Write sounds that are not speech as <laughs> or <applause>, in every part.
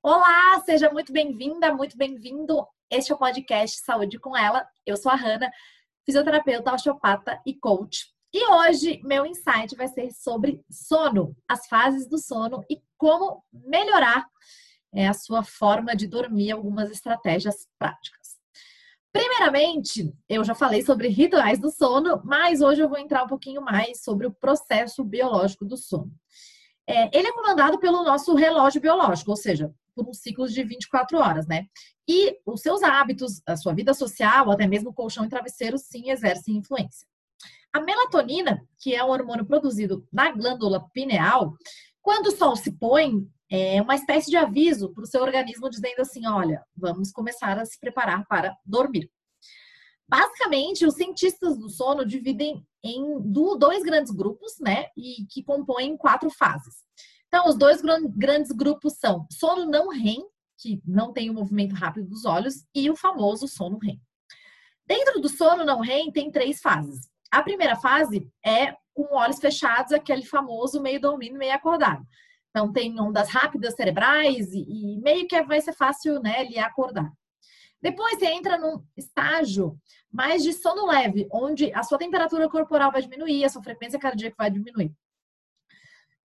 Olá, seja muito bem-vinda, muito bem-vindo. Este é o podcast Saúde com Ela. Eu sou a Hanna, fisioterapeuta, osteopata e coach. E hoje meu insight vai ser sobre sono, as fases do sono e como melhorar é, a sua forma de dormir, algumas estratégias práticas. Primeiramente, eu já falei sobre rituais do sono, mas hoje eu vou entrar um pouquinho mais sobre o processo biológico do sono. É, ele é comandado pelo nosso relógio biológico, ou seja, por um ciclo de 24 horas, né? E os seus hábitos, a sua vida social, até mesmo colchão e travesseiro, sim exercem influência. A melatonina, que é um hormônio produzido na glândula pineal, quando o sol se põe, é uma espécie de aviso para o seu organismo dizendo assim: olha, vamos começar a se preparar para dormir. Basicamente, os cientistas do sono dividem em dois grandes grupos, né? E que compõem quatro fases. Então, os dois grandes grupos são sono não REM, que não tem o movimento rápido dos olhos, e o famoso sono REM. Dentro do sono não REM tem três fases. A primeira fase é com olhos fechados, aquele famoso meio dormindo, meio acordado. Então, tem ondas rápidas cerebrais e, e meio que vai ser fácil, né, ele acordar. Depois você entra num estágio mais de sono leve, onde a sua temperatura corporal vai diminuir, a sua frequência cardíaca vai diminuir.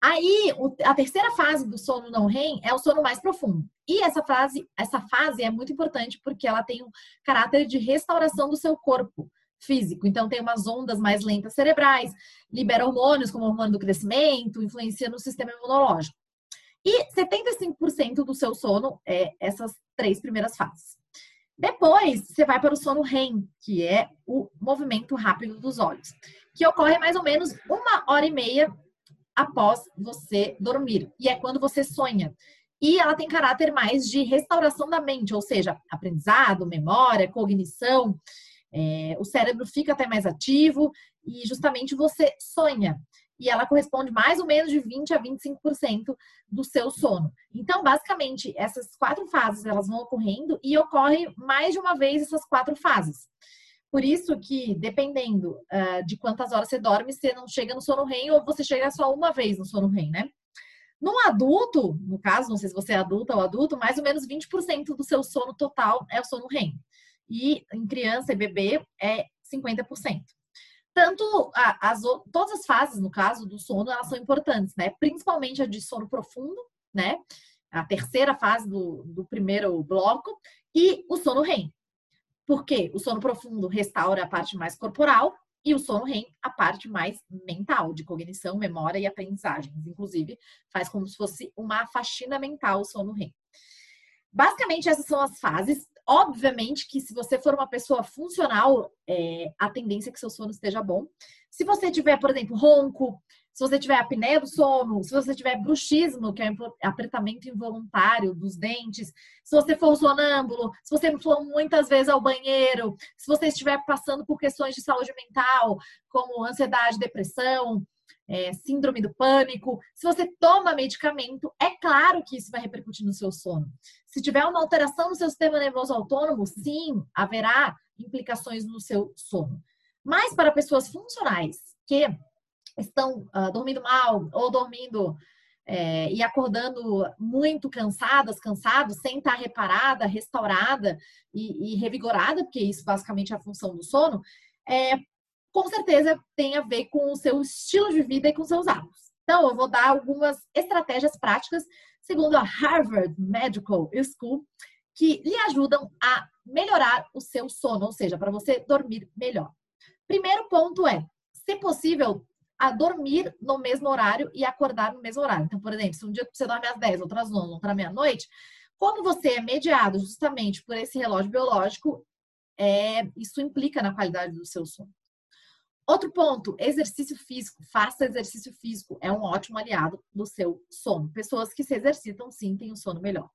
Aí, a terceira fase do sono não REM é o sono mais profundo. E essa fase, essa fase é muito importante porque ela tem um caráter de restauração do seu corpo físico. Então, tem umas ondas mais lentas cerebrais, libera hormônios como o hormônio do crescimento, influencia no sistema imunológico. E 75% do seu sono é essas três primeiras fases. Depois, você vai para o sono REM, que é o movimento rápido dos olhos, que ocorre mais ou menos uma hora e meia após você dormir. E é quando você sonha. E ela tem caráter mais de restauração da mente, ou seja, aprendizado, memória, cognição. É, o cérebro fica até mais ativo e justamente você sonha. E ela corresponde mais ou menos de 20 a 25% do seu sono. Então, basicamente, essas quatro fases elas vão ocorrendo e ocorre mais de uma vez essas quatro fases. Por isso que, dependendo uh, de quantas horas você dorme, você não chega no sono REM ou você chega só uma vez no sono REM, né? No adulto, no caso, não sei se você é adulta ou adulto, mais ou menos 20% do seu sono total é o sono REM. E em criança e bebê é 50%. Tanto as, todas as fases, no caso do sono, elas são importantes, né? Principalmente a de sono profundo, né? A terceira fase do, do primeiro bloco, e o sono REM, porque o sono profundo restaura a parte mais corporal e o sono REM a parte mais mental, de cognição, memória e aprendizagens. Inclusive, faz como se fosse uma faxina mental o sono REM. Basicamente, essas são as fases. Obviamente que se você for uma pessoa funcional, é, a tendência é que seu sono esteja bom. Se você tiver, por exemplo, ronco, se você tiver apneia do sono, se você tiver bruxismo, que é apertamento involuntário dos dentes, se você for sonâmbulo, se você for muitas vezes ao banheiro, se você estiver passando por questões de saúde mental, como ansiedade, depressão, é, síndrome do pânico, se você toma medicamento, é claro que isso vai repercutir no seu sono. Se tiver uma alteração no seu sistema nervoso autônomo, sim, haverá implicações no seu sono. Mas para pessoas funcionais que estão uh, dormindo mal ou dormindo é, e acordando muito cansadas, cansados, sem estar reparada, restaurada e, e, revigorada, porque isso basicamente é a função do sono, é, com certeza tem a ver com o seu estilo de vida e com seus hábitos. Então, eu vou dar algumas estratégias práticas, segundo a Harvard Medical School, que lhe ajudam a melhorar o seu sono, ou seja, para você dormir melhor. Primeiro ponto é, se possível, a dormir no mesmo horário e acordar no mesmo horário. Então, por exemplo, se um dia você dorme às 10, outras 11, outra meia-noite, como você é mediado justamente por esse relógio biológico, é, isso implica na qualidade do seu sono. Outro ponto, exercício físico. Faça exercício físico. É um ótimo aliado do seu sono. Pessoas que se exercitam, sim, têm um sono melhor.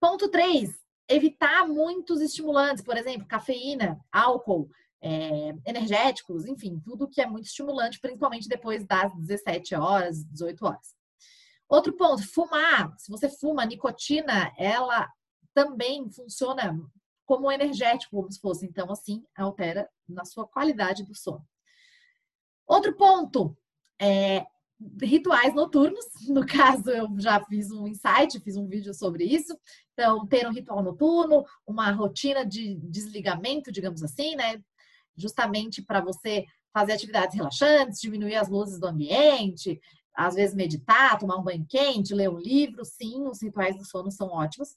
Ponto 3, evitar muitos estimulantes, por exemplo, cafeína, álcool, é, energéticos, enfim, tudo que é muito estimulante, principalmente depois das 17 horas, 18 horas. Outro ponto, fumar. Se você fuma, nicotina, ela também funciona como energético, como se fosse. Então, assim, altera na sua qualidade do sono. Outro ponto, é, rituais noturnos. No <laughs> caso, eu já fiz um insight, fiz um vídeo sobre isso. Então, ter um ritual noturno, uma rotina de desligamento, digamos assim, né? Justamente para você fazer atividades relaxantes, diminuir as luzes do ambiente, às vezes meditar, tomar um banho quente, ler um livro. Sim, os rituais do sono são ótimos.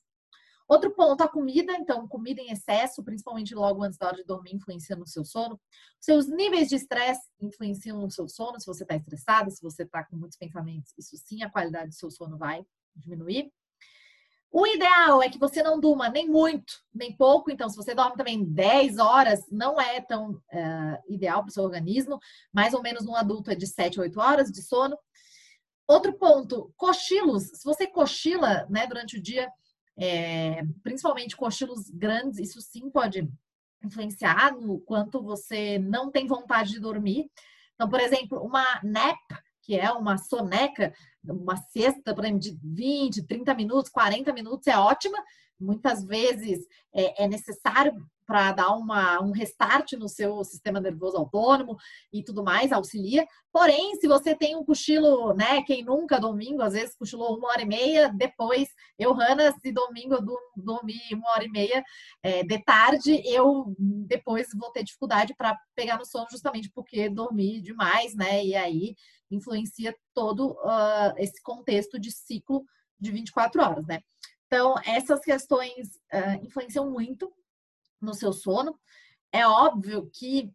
Outro ponto, a comida. Então, comida em excesso, principalmente logo antes da hora de dormir, influencia no seu sono. Seus níveis de estresse influenciam no seu sono. Se você está estressado, se você está com muitos pensamentos, isso sim, a qualidade do seu sono vai diminuir. O ideal é que você não durma nem muito, nem pouco. Então, se você dorme também 10 horas, não é tão uh, ideal para o seu organismo. Mais ou menos um adulto é de 7 a 8 horas de sono. Outro ponto, cochilos. Se você cochila né, durante o dia, é, principalmente cochilos grandes, isso sim pode influenciar no quanto você não tem vontade de dormir. Então, por exemplo, uma nap, que é uma soneca, uma cesta, por exemplo, de 20, 30 minutos, 40 minutos é ótima. Muitas vezes é, é necessário para dar uma, um restart no seu sistema nervoso autônomo e tudo mais, auxilia. Porém, se você tem um cochilo, né? Quem nunca, domingo, às vezes cochilou uma hora e meia, depois, eu, Hanna, se domingo eu dormi uma hora e meia é, de tarde, eu depois vou ter dificuldade para pegar no sono, justamente porque dormi demais, né? E aí influencia todo uh, esse contexto de ciclo de 24 horas, né? Então, essas questões uh, influenciam muito no seu sono. É óbvio que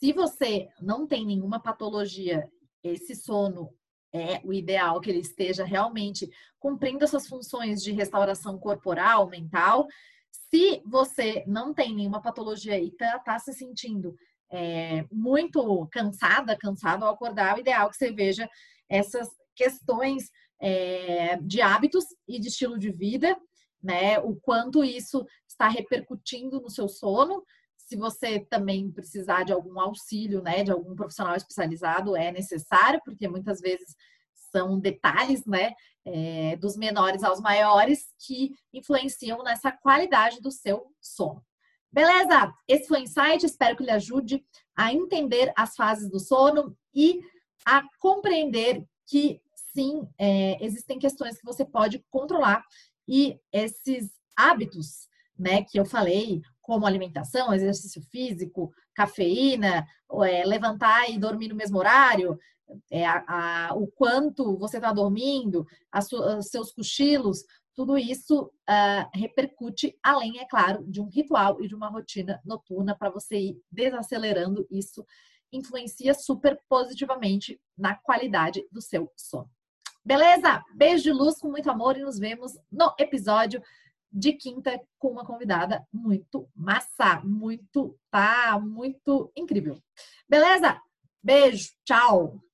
se você não tem nenhuma patologia, esse sono é o ideal que ele esteja realmente cumprindo essas funções de restauração corporal, mental. Se você não tem nenhuma patologia e está tá se sentindo é, muito cansada, cansado ao acordar, o ideal é que você veja essas questões é, de hábitos e de estilo de vida né? O quanto isso está repercutindo no seu sono. Se você também precisar de algum auxílio, né, de algum profissional especializado, é necessário, porque muitas vezes são detalhes, né, é, dos menores aos maiores que influenciam nessa qualidade do seu sono. Beleza? Esse foi o insight. Espero que lhe ajude a entender as fases do sono e a compreender que sim, é, existem questões que você pode controlar e esses hábitos, né, que eu falei, como alimentação, exercício físico, cafeína, é, levantar e dormir no mesmo horário, é, a, a, o quanto você está dormindo, os seus cochilos, tudo isso uh, repercute, além, é claro, de um ritual e de uma rotina noturna para você ir desacelerando isso, influencia super positivamente na qualidade do seu sono. Beleza? Beijo de luz com muito amor e nos vemos no episódio de quinta com uma convidada muito massa, muito, tá, muito incrível. Beleza? Beijo, tchau!